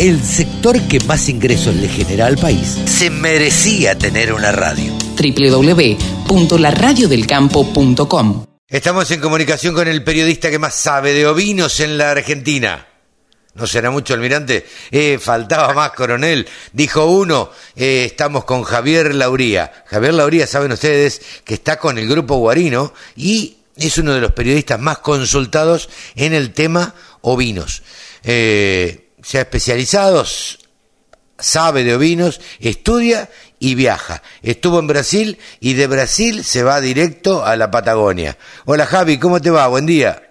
el sector que más ingresos le genera al país se merecía tener una radio. www.laradiodelcampo.com Estamos en comunicación con el periodista que más sabe de ovinos en la Argentina. No será mucho, almirante. Eh, faltaba más, coronel. Dijo uno, eh, estamos con Javier Lauría. Javier Lauría, saben ustedes, que está con el grupo Guarino y es uno de los periodistas más consultados en el tema ovinos. Eh, se ha especializado, sabe de ovinos, estudia y viaja. Estuvo en Brasil y de Brasil se va directo a la Patagonia. Hola Javi, ¿cómo te va? Buen día.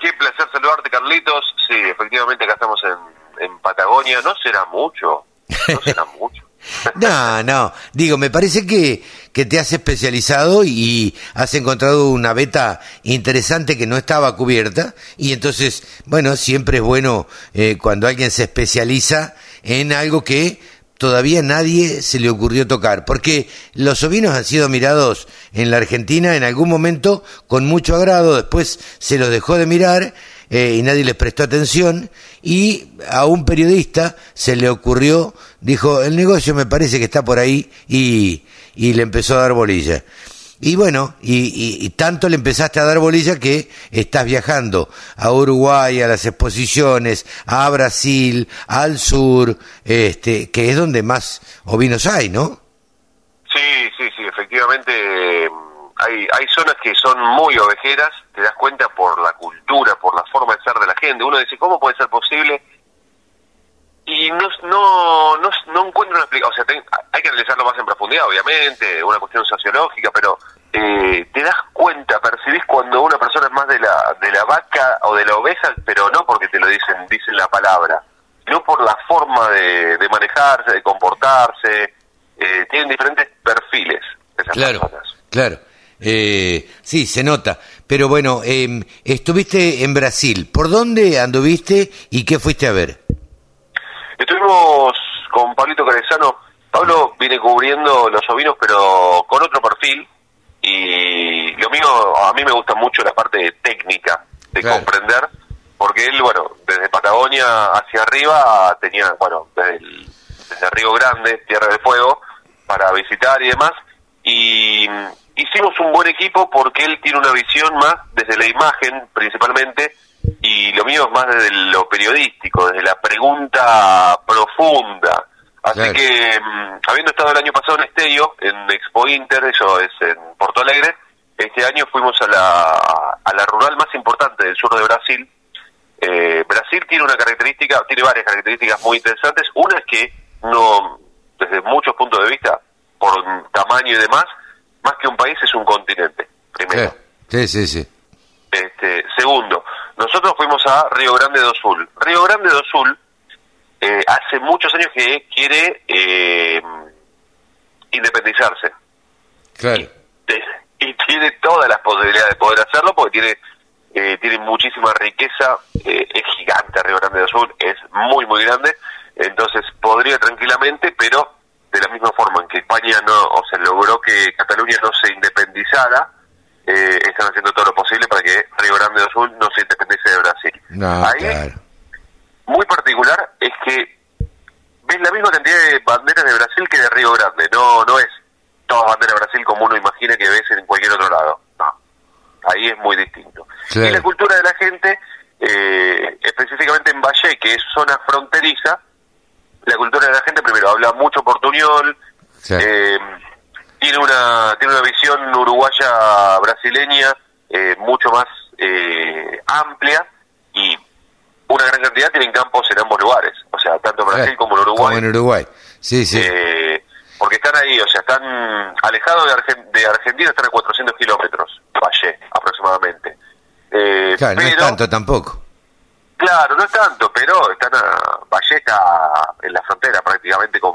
Qué placer saludarte, Carlitos. Sí, efectivamente acá estamos en, en Patagonia. No será mucho. No será mucho. No, no, digo, me parece que, que te has especializado y has encontrado una beta interesante que no estaba cubierta. Y entonces, bueno, siempre es bueno eh, cuando alguien se especializa en algo que todavía nadie se le ocurrió tocar, porque los ovinos han sido mirados en la Argentina en algún momento con mucho agrado, después se los dejó de mirar eh, y nadie les prestó atención y a un periodista se le ocurrió, dijo, el negocio me parece que está por ahí y, y le empezó a dar bolilla. Y bueno, y, y, tanto le empezaste a dar bolilla que estás viajando a Uruguay, a las exposiciones, a Brasil, al sur, este, que es donde más ovinos hay, ¿no? Sí, sí, sí, efectivamente hay, hay zonas que son muy ovejeras, te das cuenta por la cultura, por la forma de ser de la gente. Uno dice, ¿cómo puede ser posible? Y no, no, no, no encuentro una explicación. O sea, hay que analizarlo más en profundidad, obviamente, una cuestión sociológica, pero eh, te das cuenta, percibís cuando una persona es más de la, de la vaca o de la oveja, pero no porque te lo dicen, dicen la palabra, sino por la forma de, de manejarse, de comportarse. Eh, tienen diferentes perfiles esas claro, personas. Claro. Eh, sí, se nota. Pero bueno, eh, estuviste en Brasil. ¿Por dónde anduviste y qué fuiste a ver? Estuvimos con Pablito Carezano. Pablo viene cubriendo los ovinos, pero con otro perfil. Y lo mío, a mí me gusta mucho la parte técnica de Claro. comprender, porque él, bueno, desde Patagonia hacia arriba tenía, bueno, desde, el- desde Río Grande, Tierra del Fuego, para visitar y demás. Y hicimos un buen equipo porque él tiene una visión más desde la imagen, principalmente, y lo mío es más desde lo periodístico, desde la pregunta profunda. Así Claro. que, mm, habiendo estado el año pasado en Estéreo, en Expo Inter, eso es en Porto Alegre, este año fuimos a la, a la rural más importante del sur de Brasil. Eh, Brasil tiene una característica, tiene varias características muy interesantes. Una es que no, desde muchos puntos de vista, por tamaño y demás, más que un país es un continente, primero. Sí, sí, sí. Este, segundo, nosotros fuimos a Río Grande do Sul. Río Grande do Sul eh, hace muchos años que quiere eh, independizarse Claro. y tiene todas las posibilidades de poder hacerlo porque tiene eh, tiene muchísima riqueza, eh, es gigante Río Grande do Sul, es muy muy grande, entonces podría tranquilamente, pero de la misma forma en que España no, o se logró que Cataluña no se independizara, eh, están haciendo todo lo posible para que Río Grande do Sul no se independice de Brasil. No, Ahí, claro. muy particular es que ves la misma cantidad de banderas de Brasil que de Río Grande. No, no es todas banderas de Brasil como uno imagina que ves en cualquier otro lado. No, ahí es muy distinto. Claro. Y la cultura de la gente, eh, específicamente en Valle, que es zona fronteriza, la cultura de la gente primero habla mucho portuñol, Claro. eh, tiene una tiene una visión uruguaya brasileña eh, mucho más eh, amplia y una gran cantidad tienen campos en ambos lugares, o sea, tanto en Brasil Claro. como en Uruguay. Como en Uruguay. Sí, sí. Eh, porque están ahí, o sea, están alejados de, Argen- de Argentina, están a 400 kilómetros, Valle, aproximadamente. Eh, claro, no es pero- tanto tampoco. Claro, no es tanto, pero están a Valle está en la frontera prácticamente con,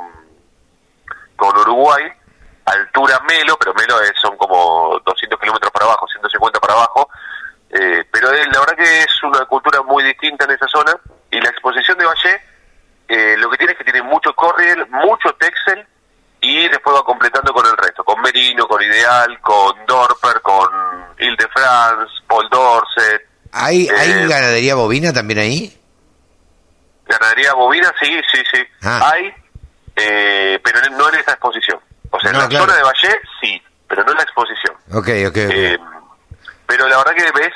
con Uruguay, altura Melo, pero Melo es- son como 200 kilómetros para abajo, 150 para abajo, eh, pero la verdad que es una cultura muy distinta en esa zona y la exposición de Valle eh, lo que tiene es que tiene mucho Corriel, mucho Texel y después va completando con el resto, con Merino, con Ideal, con Dorper, con Ile-de-France, Paul Dorset, ¿Hay, ¿Hay Eh, ganadería bovina también ahí? Ganadería bovina, sí, sí, sí. Ah. Hay, eh, pero no en esa exposición. O sea, No, en la claro. zona de Valle, sí, pero no en la exposición. Ok, ok, ok. Eh, pero la verdad que ves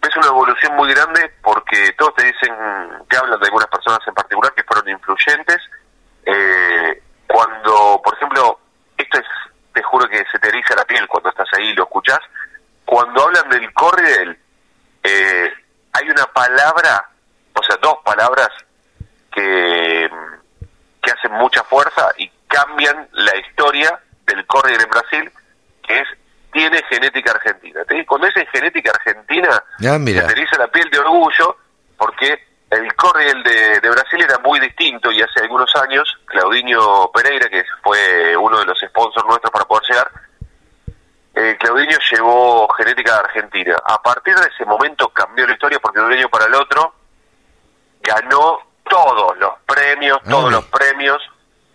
ves una evolución muy grande porque todos te dicen que hablan de algunas personas en particular que fueron influyentes eh, cuando por ejemplo esto es te juro que se te eriza la piel cuando estás ahí y lo escuchás cuando hablan del corridel eh, hay una palabra o sea dos palabras que que hacen mucha fuerza y cambian la historia del corridel en Brasil que es tiene genética argentina. ¿Te- Cuando dicen genética argentina, Ah, mira. se te la piel de orgullo porque el corriel de, de Brasil era muy distinto y hace algunos años Claudinho Pereira, que fue uno de los sponsors nuestros para poder llegar, eh, Claudinho llevó genética argentina. A partir de ese momento cambió la historia porque de un año para el otro ganó todos los premios, todos los premios,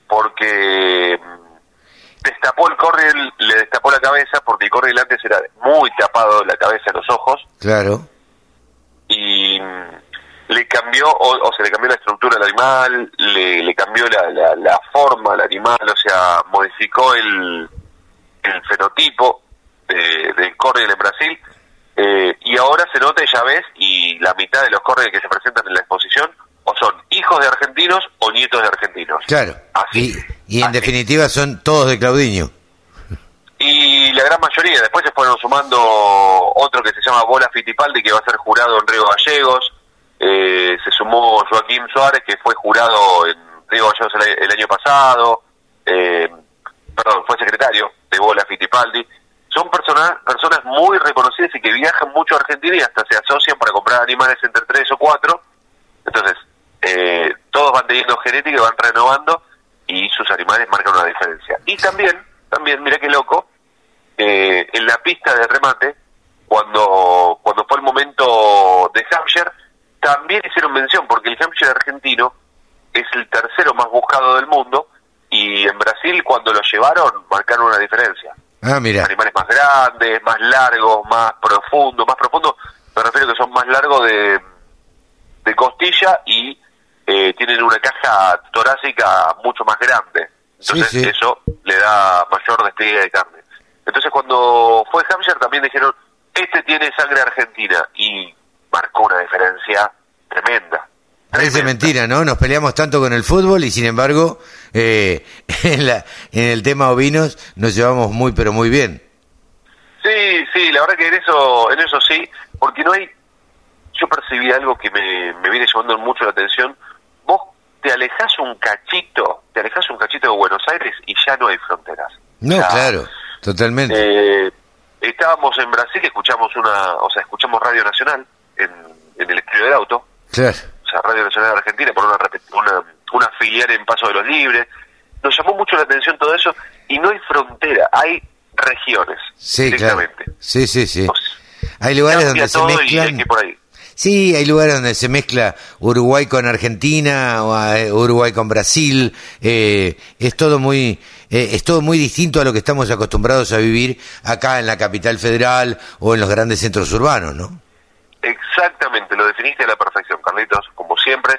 porque mm, destapó el corriel, le destapó la cabeza, porque el corriel antes era muy tapado la cabeza los ojos, Claro. y mm, le cambió, o, o se le cambió la estructura al animal, le, le cambió la, la, la forma al animal, o sea, modificó el, el fenotipo corriel en Brasil, eh, y ahora se nota, ya ves, y la mitad de los corriel que se presentan en la exposición, o son hijos de argentinos o nietos de argentinos. Claro. Así. Y, y en Así. definitiva son todos de Claudinho. Y la gran mayoría, después se fueron sumando otro que se llama Bola Fittipaldi, que va a ser jurado en Río Gallegos. Eh, se sumó Joaquín Suárez, que fue jurado en Río Gallegos el, el año pasado. Eh, perdón, fue secretario de Bola Fittipaldi. Son personas, personas muy reconocidas y que viajan mucho a Argentina y hasta se asocian para comprar animales entre tres o cuatro. Entonces, eh, todos van teniendo genética y van renovando y sus animales marcan una diferencia. Y también, también, mira qué loco, eh, en la pista de remate, cuando, cuando fue el momento de Hampshire, también hicieron mención, porque el Hampshire argentino es el tercero más buscado del mundo, y en Brasil cuando lo llevaron marcaron una diferencia. Ah, mira. Animales más grandes, más largos, más profundos, más profundos, me refiero que son más largos de, de costilla y eh, tienen una caja torácica mucho más grande. Entonces Sí, sí. eso le da mayor despliegue de carne. Entonces cuando fue Hampshire también dijeron, este tiene sangre argentina y marcó una diferencia tremenda. Parece mentira, ¿no? Nos peleamos tanto con el fútbol y sin embargo eh, en, la, en el tema ovinos nos llevamos muy pero muy bien. Sí, sí, la verdad que en eso, en eso sí, porque no hay, yo percibí algo que me, me viene llamando mucho la atención. Vos te alejás un cachito, te alejás un cachito de Buenos Aires y ya no hay fronteras. No, O sea, claro, totalmente. eh, estábamos en Brasil, escuchamos una, o sea, escuchamos Radio Nacional en, en el estudio del auto, Claro. o sea, Radio Nacional de Argentina, por una filial en Paso de los Libres. Nos llamó mucho la atención todo eso y no hay frontera, hay regiones Sí, claro. directamente. Sí, sí, sí. O sea, Hay lugares donde se hay mezclan. por ahí. Sí, hay lugares donde se mezcla Uruguay con Argentina, o eh, Uruguay con Brasil. eh, es todo muy, eh, es todo muy distinto a lo que estamos acostumbrados a vivir acá en la capital federal o en los grandes centros urbanos, ¿no? Exactamente, lo definiste a la perfección, Carlitos, como siempre.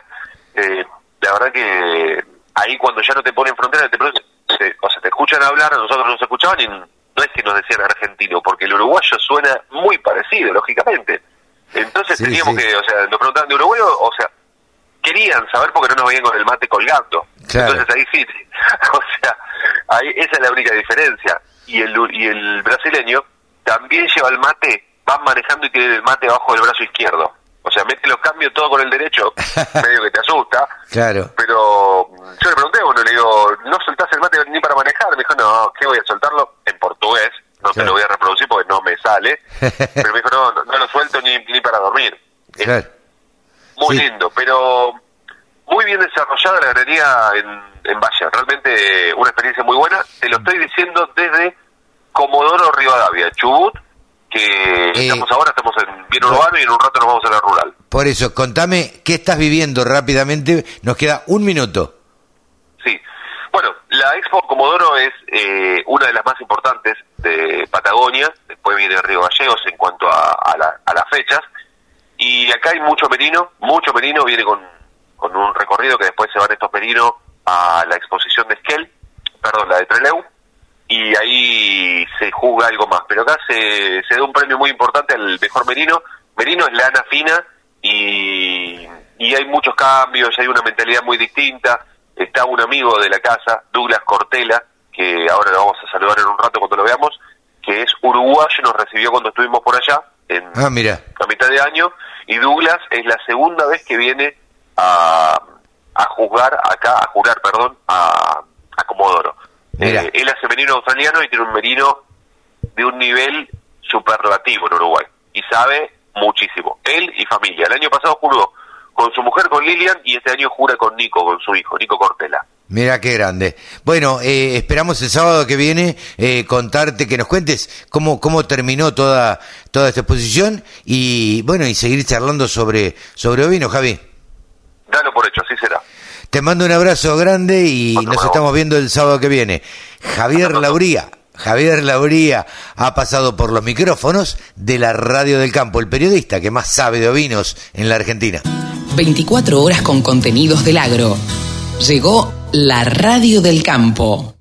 Eh, la verdad que ahí cuando ya no te ponen frontera, te, preguntan- te- o sea, te escuchan hablar, a nosotros nos escuchaban y no es que nos decían argentino, porque el uruguayo suena muy parecido, lógicamente. Entonces Sí, teníamos sí. que, o sea, nos preguntaban de Uruguay, o sea, querían saber porque no nos veían con el mate colgando. Claro. Entonces ahí sí, o sea, ahí esa es la única diferencia. Y el, y el brasileño también lleva el mate, va manejando y tiene el mate abajo del brazo izquierdo. O sea, mete los cambios todo con el derecho, medio que te asusta. Claro. Pero mm, yo le pregunté, bueno, le digo, ¿no soltás el mate ni para manejar? Me dijo, no, ¿qué voy a soltarlo? En portugués, no te lo voy a reproducir porque no me sale. Pero me dijo, no, no, no lo suelto ni, ni para dormir. Claro. muy Sí. lindo, pero muy bien desarrollada la galería en, en Valle. Realmente una experiencia muy buena. Te lo estoy diciendo desde Comodoro Rivadavia, Chubut, que estamos ahora, estamos en bien urbano y en un rato nos vamos a la rural. Por eso, contame qué estás viviendo rápidamente. Nos queda un minuto. Sí. Bueno, la Expo Comodoro es eh, una de las más importantes de Patagonia, después viene Río Gallegos en cuanto a, a la- a las fechas, y acá hay mucho merino, mucho merino, viene con, con un recorrido que después se van estos merinos a la exposición de Esquel, perdón, la de Treleu, y ahí se juega algo más. Pero acá se, se da un premio muy importante al mejor merino. Merino es lana fina y, y hay muchos cambios, hay una mentalidad muy distinta. Está un amigo de la casa, Douglas Cortela, que ahora lo vamos a saludar en un rato cuando lo veamos, que es uruguayo, nos recibió cuando estuvimos por allá, en Ah, mira. a mitad de año, y Douglas es la segunda vez que viene a, a jugar acá, a jurar, perdón, a, a Comodoro. Mira. Eh, él hace merino australiano y tiene un merino de un nivel superlativo en Uruguay, y sabe muchísimo. Él y familia. El año pasado juró con su mujer, con Lilian, y este año jura con Nico, con su hijo, Nico Cortela. Mira qué grande. Bueno, eh, esperamos el sábado que viene eh, contarte, que nos cuentes cómo, cómo terminó toda, toda esta exposición y bueno, y seguir charlando sobre, sobre ovino, Javi. Dalo por hecho, así será. Te mando un abrazo grande y nos estamos viendo el sábado que viene. Javier Lauría, Javier Lauría ha pasado por los micrófonos de la Radio del Campo, el periodista que más sabe de ovinos en la Argentina. 24 horas con contenidos del agro. Llegó la radio del campo.